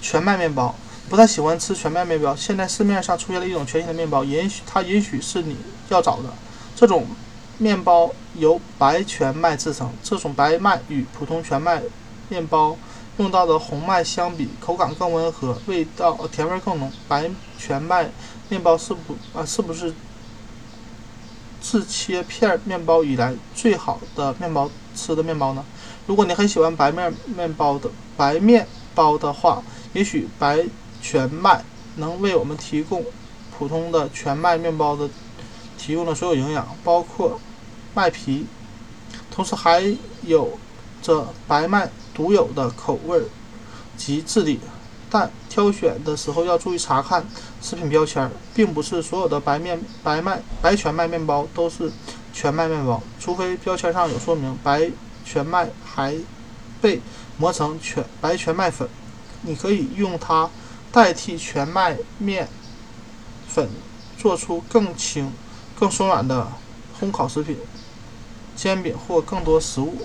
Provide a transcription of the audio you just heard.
全麦面包。不太喜欢吃全麦面包。现在市面上出现了一种全新的面包，也许它也许是你要找的。这种面包由白全麦制成，这种白麦与普通全麦面包用到的红麦相比，口感更温和，味道甜味更浓。白全麦面包是不啊是不是自切片面包以来最好的面包吃的面包呢？如果你很喜欢白面面包的白面包的话，也许白。全麦能为我们提供普通的全麦面包的提供的所有营养，包括麦皮，同时还有着白麦独有的口味及质地。但挑选的时候要注意查看食品标签，并不是所有的白面白麦白全麦面包都是全麦面包，除非标签上有说明白全麦还被磨成全白全麦粉，你可以用它。代替全麦面粉，做出更轻、更松软的烘烤食品、煎饼或更多食物。